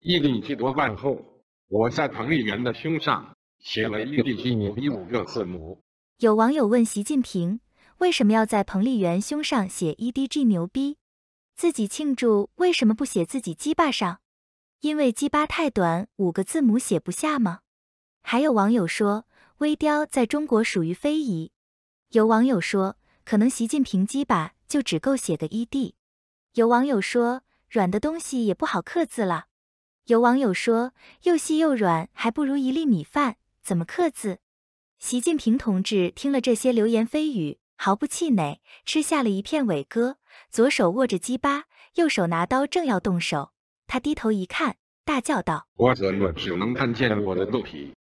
毅力七多万后，我在彭丽媛的胸上写了 “EDG 牛逼”五个字母。有网友问习近平，为什么要在彭丽媛胸上写 “EDG 牛逼”？自己庆祝为什么不写自己鸡巴上？因为鸡巴太短，五个字母写不下吗？还有网友说，微雕在中国属于非遗。有网友说，可能习近平鸡巴就只够写个 ED。有网友说，软的东西也不好刻字了。有网友说，又细又软，还不如一粒米饭，怎么刻字？习近平同志听了这些流言蜚语，毫不气馁，吃下了一片伟哥，左手握着鸡巴，右手拿刀，正要动手。他低头一看，大叫道：“我怎么只能看见我的肚皮？”